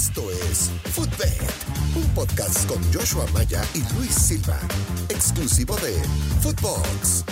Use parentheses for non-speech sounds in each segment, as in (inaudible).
Esto es Footbed, un podcast con Joshua Maya y Luis Silva, exclusivo de Footbox.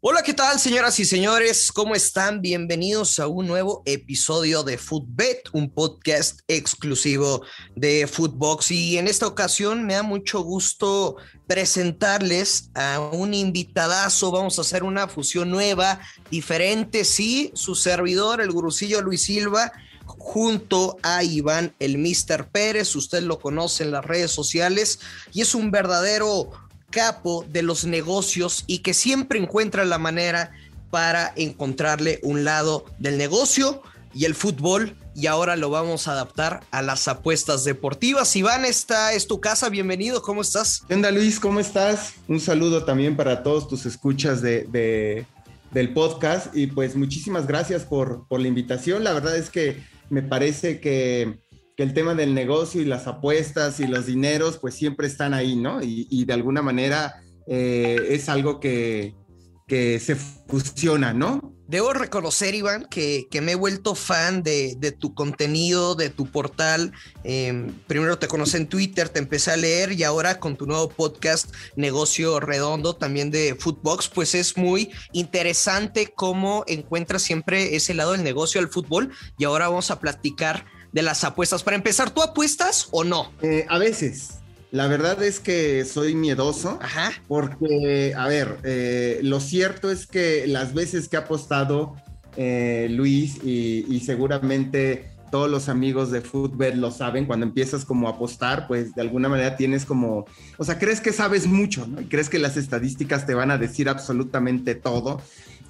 Hola, ¿qué tal, señoras y señores? ¿Cómo están? Bienvenidos a un nuevo episodio de Footbet, un podcast exclusivo de Footbox. Y en esta ocasión me da mucho gusto presentarles a un invitadazo. Vamos a hacer una fusión nueva, diferente, sí, su servidor, el gurusillo Luis Silva junto a Iván el Mister Pérez, usted lo conoce en las redes sociales y es un verdadero capo de los negocios y que siempre encuentra la manera para encontrarle un lado del negocio y el fútbol y ahora lo vamos a adaptar a las apuestas deportivas. Iván, esta es tu casa, bienvenido, ¿cómo estás? ¿Qué Luis? ¿Cómo estás? Un saludo también para todos tus escuchas de, del podcast y pues muchísimas gracias por, por la invitación. La verdad es que me parece que el tema del negocio y las apuestas y los dineros, pues siempre están ahí, ¿no? Y, de alguna manera eh, es algo que, que se fusiona, ¿no? Debo reconocer, Iván, que, que me he vuelto fan de, de, tu contenido, de tu portal. Em, primero te conocí en Twitter, te empecé a leer y ahora con tu nuevo podcast, Negocio Redondo, también de Footbox, pues es muy interesante cómo encuentras siempre ese lado del negocio al fútbol. Y ahora vamos a platicar de las apuestas. Para empezar, ¿tú apuestas o no? Eh, a veces. La verdad es que soy miedoso. Ajá. Porque, a ver, eh, lo cierto es que las veces que ha apostado eh, Luis y, seguramente todos los amigos de fútbol lo saben, cuando empiezas como a apostar, pues de alguna manera tienes como, o sea, crees que sabes mucho, ¿no? Y crees que las estadísticas te van a decir absolutamente todo.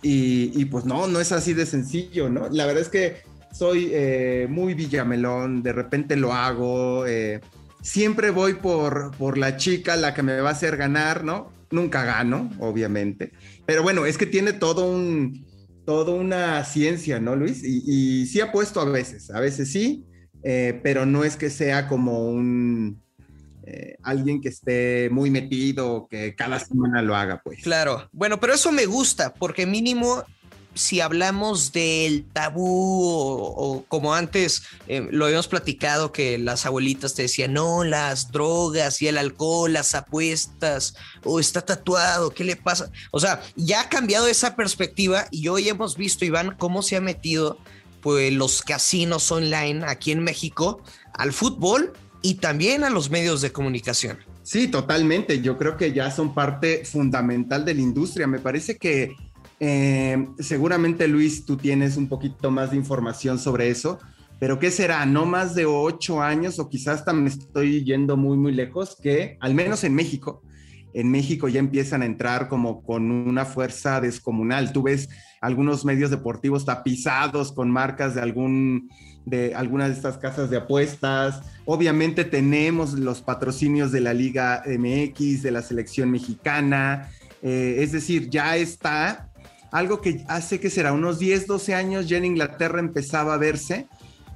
Y, y pues no, no es así de sencillo, ¿no? La verdad es que soy eh, muy villamelón, de repente lo hago, eh, siempre voy por, por la chica, la que me va a hacer ganar, ¿no? Nunca gano, obviamente, pero bueno, es que tiene todo un, todo una ciencia, ¿no, Luis? Y, sí apuesto a veces, a veces sí, eh, pero no es que sea como un... alguien que esté muy metido, que cada semana lo haga, pues. Claro, bueno, pero eso me gusta, porque mínimo si hablamos del tabú o, como antes eh, lo habíamos platicado que las abuelitas te decían, no, las drogas y el alcohol, las apuestas, o está tatuado, ¿qué le pasa? O sea, ya ha cambiado esa perspectiva y hoy hemos visto, Iván, cómo se ha metido pues los casinos online aquí en México al fútbol y también a los medios de comunicación. Sí, totalmente. Yo creo que ya son parte fundamental de la industria. Me parece que eh, seguramente Luis, tú tienes un poquito más de información sobre eso, pero ¿qué será? No más de ocho años o quizás me estoy yendo muy, muy lejos, que al menos en México, en México ya empiezan a entrar como con una fuerza descomunal. Tú ves algunos medios deportivos tapizados con marcas de algún de algunas de estas casas de apuestas. Obviamente tenemos los patrocinios de la Liga MX, de la selección mexicana. Eh, es decir, ya está algo que hace que será unos 10, 12 años ya en Inglaterra empezaba a verse.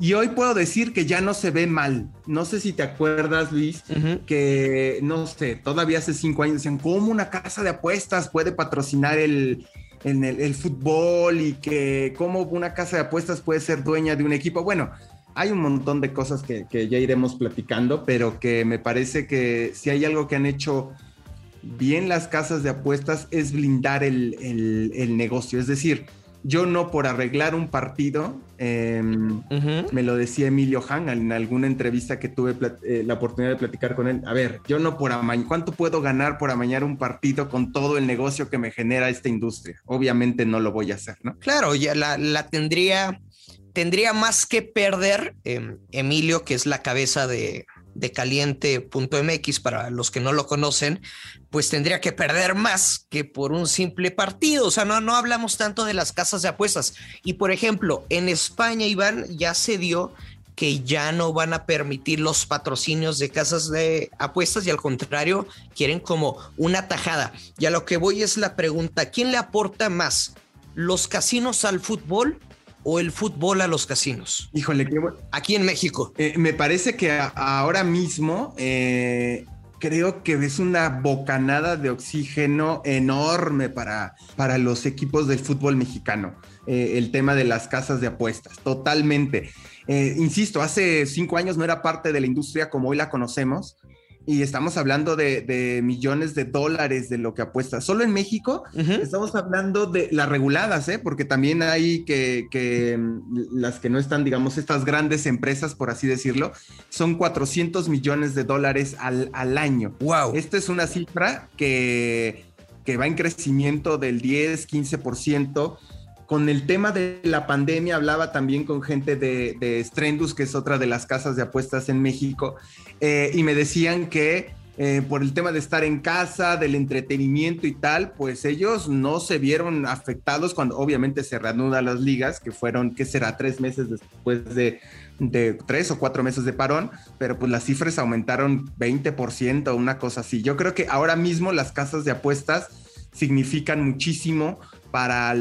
Y hoy puedo decir que ya no se ve mal. No sé si te acuerdas, Luis, que no sé, todavía hace cinco años decían, ¿cómo una casa de apuestas puede patrocinar el, el, fútbol y que cómo una casa de apuestas puede ser dueña de un equipo? Bueno, hay un montón de cosas que, que ya iremos platicando, pero que me parece que si hay algo que han hecho bien las casas de apuestas es blindar el, negocio. Es decir, yo no por arreglar un partido, em, me lo decía Emilio Han en alguna entrevista que tuve eh, la oportunidad de platicar con él. A ver, yo no por amañar, ¿cuánto puedo ganar por amañar un partido con todo el negocio que me genera esta industria? Obviamente no lo voy a hacer, ¿no? Claro, ya la, tendría, tendría más que perder em, Emilio, que es la cabeza de, de caliente.mx, para los que no lo conocen, pues tendría que perder más que por un simple partido. O sea, no, no hablamos tanto de las casas de apuestas. Y por ejemplo, en España, Iván, ya se dio que ya no van a permitir los patrocinios de casas de apuestas y al contrario, quieren como una tajada. Y a lo que voy es la pregunta, ¿quién le aporta más? ¿Los casinos al fútbol o el fútbol a los casinos? Híjole, qué bueno. Aquí en México. Eh, me parece que ahora mismo eh, creo que es una bocanada de oxígeno enorme para, para los equipos del fútbol mexicano. Eh, el tema de las casas de apuestas, totalmente. insisto, hace cinco años no era parte de la industria como hoy la conocemos y estamos hablando de, millones de dólares de lo que apuesta. Solo en México estamos hablando de las reguladas, ¿eh? porque también hay que, mm, las que no están, digamos, estas grandes empresas, por así decirlo, son 400 millones de dólares al, al año. Wow. Esta es una cifra que, que va en crecimiento del 10, 15% con el tema de la pandemia hablaba también con gente de, de Strendus, que es otra de las casas de apuestas en México, eh, y me decían que eh, por el tema de estar en casa, del entretenimiento y tal, pues ellos no se vieron afectados cuando obviamente se reanudan las ligas, que fueron, ¿qué será? Tres meses después de, tres o cuatro meses de parón, pero pues las cifras aumentaron 20%, una cosa así. Yo creo que ahora mismo las casas de apuestas significan muchísimo para,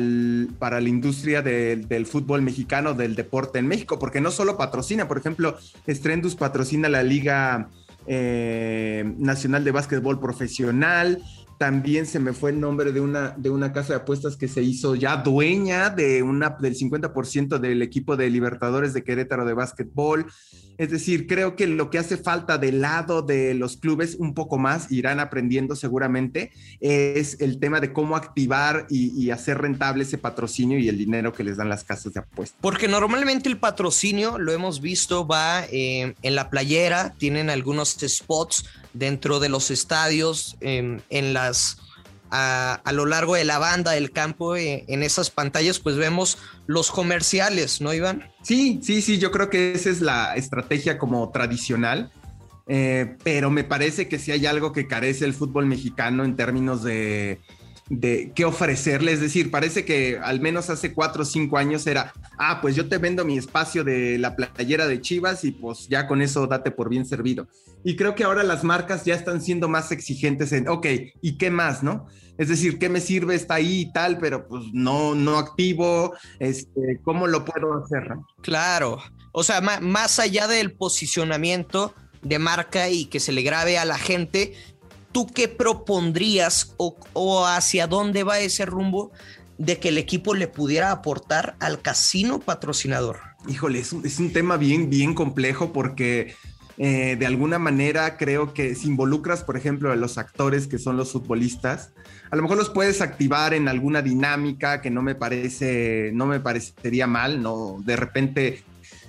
para la industria del fútbol mexicano, del deporte en México, porque no solo patrocina, por ejemplo, Strendus patrocina la Liga eh, Nacional de Básquetbol Profesional, también se me fue el nombre de una, de una casa de apuestas que se hizo ya dueña de una, del 50% del equipo de Libertadores de Querétaro de básquetbol. Es decir, creo que lo que hace falta del lado de los clubes, un poco más, irán aprendiendo seguramente, es el tema de cómo activar y, hacer rentable ese patrocinio y el dinero que les dan las casas de apuestas. Porque normalmente el patrocinio, lo hemos visto, va eh, en la playera, tienen algunos spots dentro de los estadios, en, las a, lo largo de la banda del campo, eh, en esas pantallas, pues vemos los comerciales, ¿no, Iván? Sí, sí, sí, yo creo que esa es la estrategia como tradicional. Eh, pero me parece que si hay algo que carece el fútbol mexicano en términos de, de qué ofrecerle. Es decir, parece que al menos hace cuatro o cinco años era, ah, pues yo te vendo mi espacio de la playera de Chivas y pues ya con eso date por bien servido. Y creo que ahora las marcas ya están siendo más exigentes en, ok, ¿y qué más, no? Es decir, ¿qué me sirve? Está ahí y tal, pero pues no, no activo. Este, ¿Cómo lo puedo hacer? Claro. O sea, más allá del posicionamiento de marca y que se le grabe a la gente, ¿tú qué propondrías o, hacia dónde va ese rumbo de que el equipo le pudiera aportar al casino patrocinador? Híjole, es un, tema bien, bien complejo porque eh, de alguna manera creo que si involucras, por ejemplo, a los actores que son los futbolistas, a lo mejor los puedes activar en alguna dinámica que no me parece, no me parecería mal, ¿no? De repente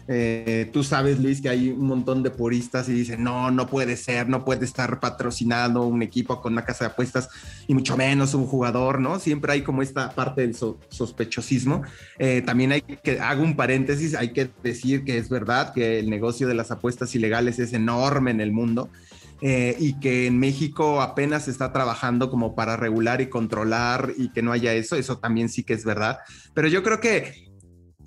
eh, tú sabes, Luis, que hay un montón de puristas y dicen, no, no puede ser, no puede estar patrocinado un equipo con una casa de apuestas y mucho menos un jugador, ¿no? Siempre hay como esta parte del sospechosismo. Eh, también hay que, hago un paréntesis, hay que decir que es verdad que el negocio de las apuestas ilegales es enorme en el mundo. Eh, y que en México apenas está trabajando como para regular y controlar y que no haya eso, eso también sí que es verdad. Pero yo creo que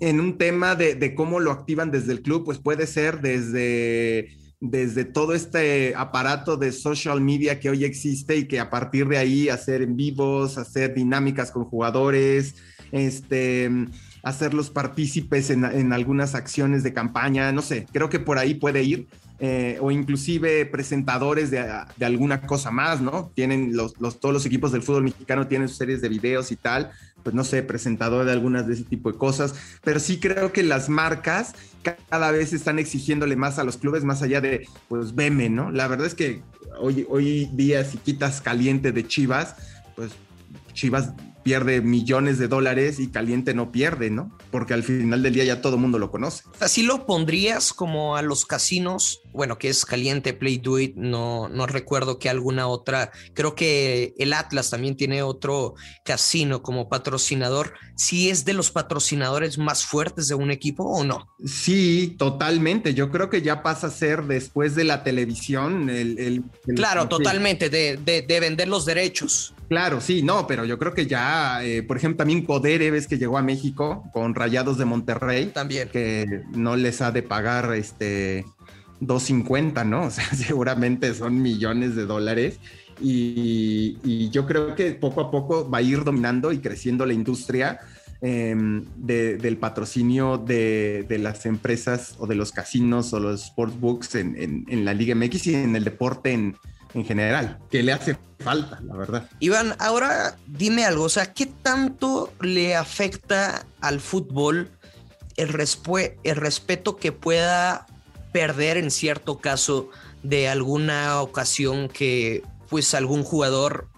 en un tema de, cómo lo activan desde el club, pues puede ser desde, desde todo este aparato de social media que hoy existe y que a partir de ahí hacer en vivos, hacer dinámicas con jugadores, este, hacerlos partícipes en, en algunas acciones de campaña, no sé, creo que por ahí puede ir. Eh, o inclusive presentadores de, alguna cosa más, ¿no? Tienen los, todos los equipos del fútbol mexicano tienen sus series de videos y tal, pues no sé, presentador de algunas de ese tipo de cosas, pero sí creo que las marcas cada vez están exigiéndole más a los clubes, más allá de, pues, veme, ¿no? La verdad es que hoy, hoy día si quitas caliente de Chivas, pues Chivas pierde millones de dólares y Caliente no pierde, ¿no? Porque al final del día ya todo el mundo lo conoce. Así lo pondrías como a los casinos, bueno, que es Caliente, Play Do It, no, no recuerdo que alguna otra, creo que el Atlas también tiene otro casino como patrocinador. ¿Sí es de los patrocinadores más fuertes de un equipo o no? Sí, totalmente. Yo creo que ya pasa a ser después de la televisión el... claro, totalmente, de, de vender los derechos. Claro, sí, no, pero yo creo que ya, eh, por ejemplo, también Codere, ves que llegó a México con Rayados de Monterrey. También. Que no les ha de pagar este 250, ¿no? (laughs) O sea, seguramente son millones de dólares. Y, yo creo que poco a poco va a ir dominando y creciendo la industria em, del patrocinio de, las empresas o de los casinos o los sportsbooks en, en la Liga MX y en el deporte en, en general, que le hace falta, la verdad. Iván, ahora dime algo, o sea, ¿qué tanto le afecta al fútbol el, el respeto que pueda perder en cierto caso de alguna ocasión que pues algún jugador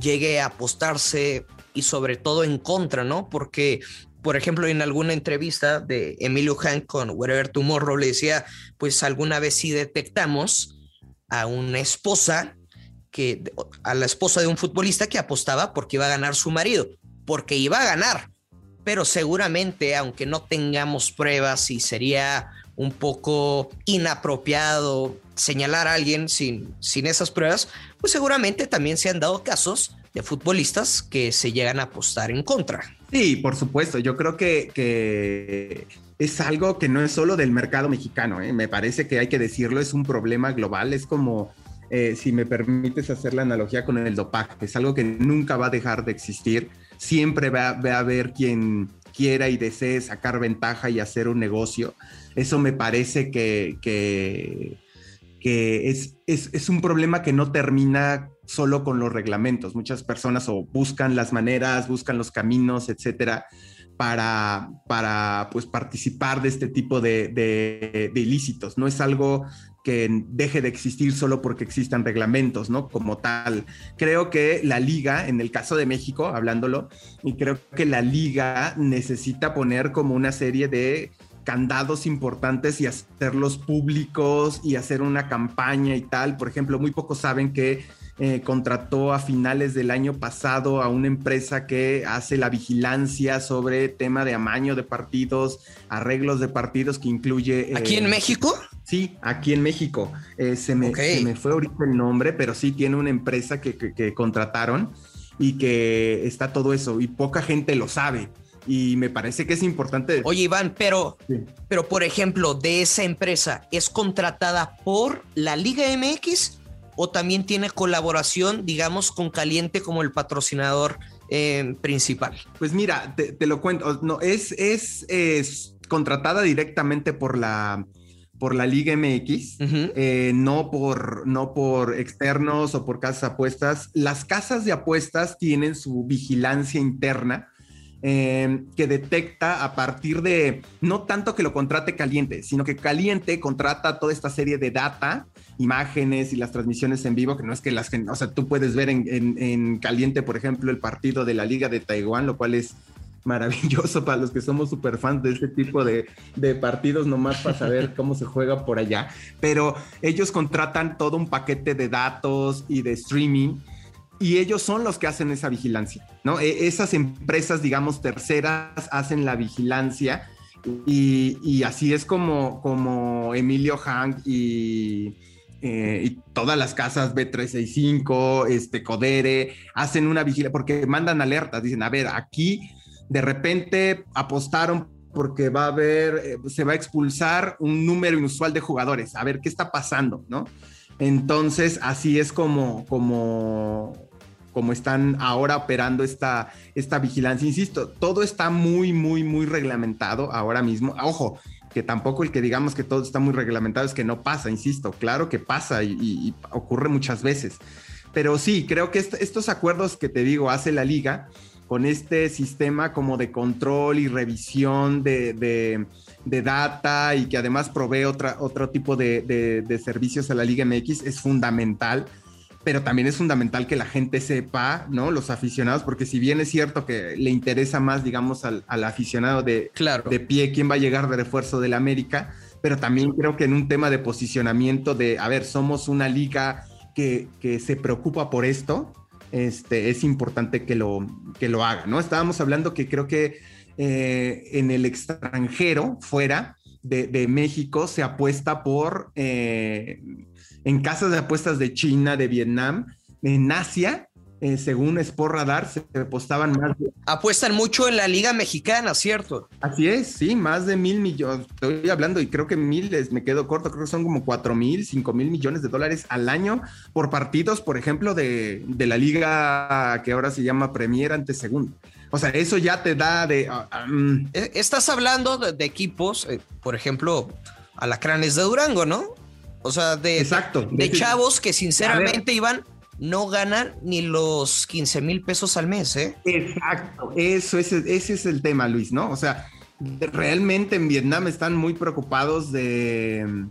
llegue a apostarse y sobre todo en contra, ¿no? Porque, por ejemplo, en alguna entrevista de Emilio Hank con Wherever Tomorrow le decía, pues alguna vez sí detectamos a una esposa que a la esposa de un futbolista que apostaba porque iba a ganar su marido, porque iba a ganar, pero seguramente, aunque no tengamos pruebas y sería un poco inapropiado señalar a alguien sin, sin esas pruebas, pues seguramente también se han dado casos de futbolistas que se llegan a apostar en contra. Sí, por supuesto. Yo creo que, que es algo que no es solo del mercado mexicano. ¿eh? Me parece que hay que decirlo, es un problema global. Es como, eh, si me permites hacer la analogía con el dopaje, es algo que nunca va a dejar de existir. Siempre va, a haber quien quiera y desee sacar ventaja y hacer un negocio. Eso me parece que, es, es, es un problema que no termina solo con los reglamentos. Muchas personas o buscan las maneras, buscan los caminos, etcétera, para, para pues, participar de este tipo de, de, ilícitos. No es algo que deje de existir solo porque existan reglamentos, ¿no? Como tal. Creo que la liga, en el caso de México, hablándolo, y creo que la liga necesita poner como una serie de candados importantes y hacerlos públicos y hacer una campaña y tal. Por ejemplo, muy pocos saben que eh, contrató a finales del año pasado a una empresa que hace la vigilancia sobre tema de amaño de partidos, arreglos de partidos que incluye... ¿Aquí en eh, México? Sí, aquí en México. Eh, se, me, me, fue ahorita el nombre, pero sí tiene una empresa que, que, contrataron y que está todo eso y poca gente lo sabe y me parece que es importante. Oye, Iván, pero, pero por ejemplo, de esa empresa, ¿es contratada por la Liga MX o también tiene colaboración, digamos, con Caliente como el patrocinador eh, principal? Pues mira, te, lo cuento, no, es, es, es, contratada directamente por la, por la Liga MX, eh, no, por, no por externos o por casas de apuestas. Las casas de apuestas tienen su vigilancia interna. Eh, que detecta a partir de, no tanto que lo contrate caliente, sino que caliente contrata toda esta serie de data imágenes y las transmisiones en vivo, que no es que las, o sea, tú puedes ver en, caliente, por ejemplo, el partido de la Liga de Taiwán, lo cual es maravilloso para los que somos super fans de este tipo de, de, partidos, nomás para saber (laughs) cómo se juega por allá. Pero ellos contratan todo un paquete de datos y de streaming y ellos son los que hacen esa vigilancia, ¿no? E, esas empresas, digamos, terceras hacen la vigilancia y, y así es como, como Emilio Hank y eh, y todas las casas B365, este, Codere, hacen una vigilancia porque mandan alertas, dicen, a ver, aquí de repente apostaron porque va a haber, eh, se va a expulsar un número inusual de jugadores, a ver qué está pasando, ¿no? Entonces, así es como, como, como están ahora operando esta, esta vigilancia. Insisto, todo está muy, muy, muy reglamentado ahora mismo. Ojo, que tampoco el que digamos que todo está muy reglamentado es que no pasa, insisto, claro que pasa y, ocurre muchas veces. Pero sí, creo que estos acuerdos que te digo hace la liga con este sistema como de control y revisión de, data y que además provee otra, otro tipo de, de servicios a la Liga MX es fundamental pero también es fundamental que la gente sepa, ¿no? Los aficionados, porque si bien es cierto que le interesa más, digamos, al, aficionado de, claro. de pie quién va a llegar de refuerzo del América, pero también creo que en un tema de posicionamiento de, a ver, somos una liga que, que se preocupa por esto, este, es importante que lo, que lo haga, ¿no? Estábamos hablando que creo que eh, en el extranjero, fuera de, de México, se apuesta por... Eh, en casas de apuestas de China, de Vietnam, en Asia, eh, según Sport Radar, se apostaban más. Apuestan mucho en la Liga Mexicana, ¿cierto? Así es, sí, más de mil millones. Estoy hablando y creo que miles, me quedo corto, creo que son como cuatro mil, cinco mil millones de dólares al año por partidos, por ejemplo, de, la Liga que ahora se llama Premier ante Segundo. O sea, eso ya te da de. Ah, ah, mm. e, Estás hablando de, equipos, eh, por ejemplo, Alacranes de Durango, ¿no? O sea, de, Exacto, de, chavos que sinceramente iban no ganan ni los 15 mil pesos al mes, ¿eh? Exacto, eso ese, ese es el tema, Luis, ¿no? O sea, realmente en Vietnam están muy preocupados de,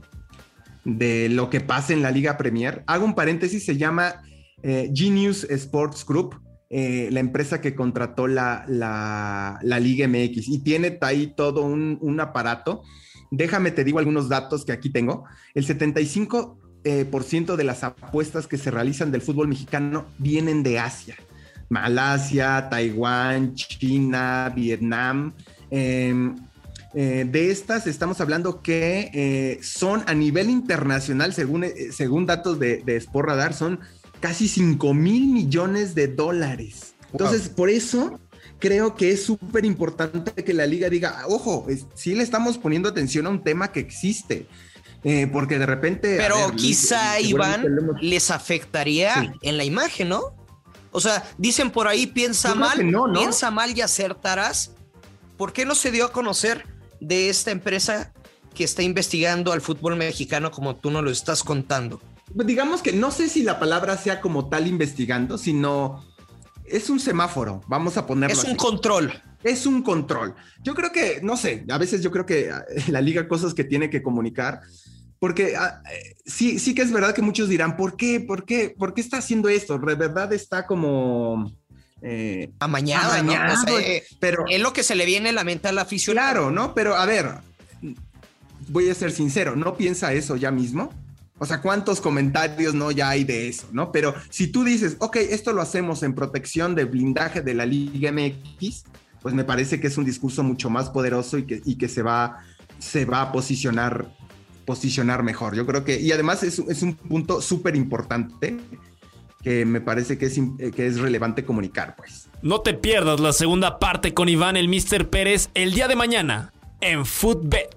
de lo que pasa en la Liga Premier. Hago un paréntesis, se llama eh, Genius Sports Group, eh, la empresa que contrató la, la, Liga MX y tiene ahí todo un, un, aparato. Déjame te digo algunos datos que aquí tengo. El 75% eh, de las apuestas que se realizan del fútbol mexicano vienen de Asia. Malasia, Taiwán, China, Vietnam. Em, eh, de estas estamos hablando que eh, son a nivel internacional, según, según datos de, de Sport Radar, son casi 5 mil millones de dólares. Entonces, por eso creo que es súper importante que la liga diga, ojo, sí le estamos poniendo atención a un tema que existe. porque de repente... Pero quizá, Iván, les afectaría en la imagen, ¿no? O sea, dicen por ahí, piensa mal, piensa mal y acertarás. ¿Por qué no se dio a conocer de esta empresa que está investigando al fútbol mexicano como tú nos lo estás contando? Digamos que no sé si la palabra sea como tal investigando, sino es un semáforo, vamos a ponerlo. Es un control. Es un control. Yo creo que, no sé, a veces yo creo que la liga cosas que tiene que comunicar, porque ah, eh, sí, sí que es verdad que muchos dirán, ¿por qué? ¿Por qué? ¿Por qué está haciendo esto? De verdad está como eh, amañada, ¿no? Eh, pero es lo que se le viene a la mente al aficionado. Claro, ¿no? Pero a ver, voy a ser sincero, ¿no piensa eso ya mismo? O sea, ¿cuántos comentarios no ya hay de eso, no? Pero si tú dices, ok, esto lo hacemos en protección de blindaje de la Liga MX, pues me parece que es un discurso mucho más poderoso y que, y que se, va, se va a posicionar, posicionar mejor. Yo creo que, y además es, es un punto súper importante que me parece que es, que es relevante comunicar, pues. No te pierdas la segunda parte con Iván el Mister Pérez el día de mañana en Footbet.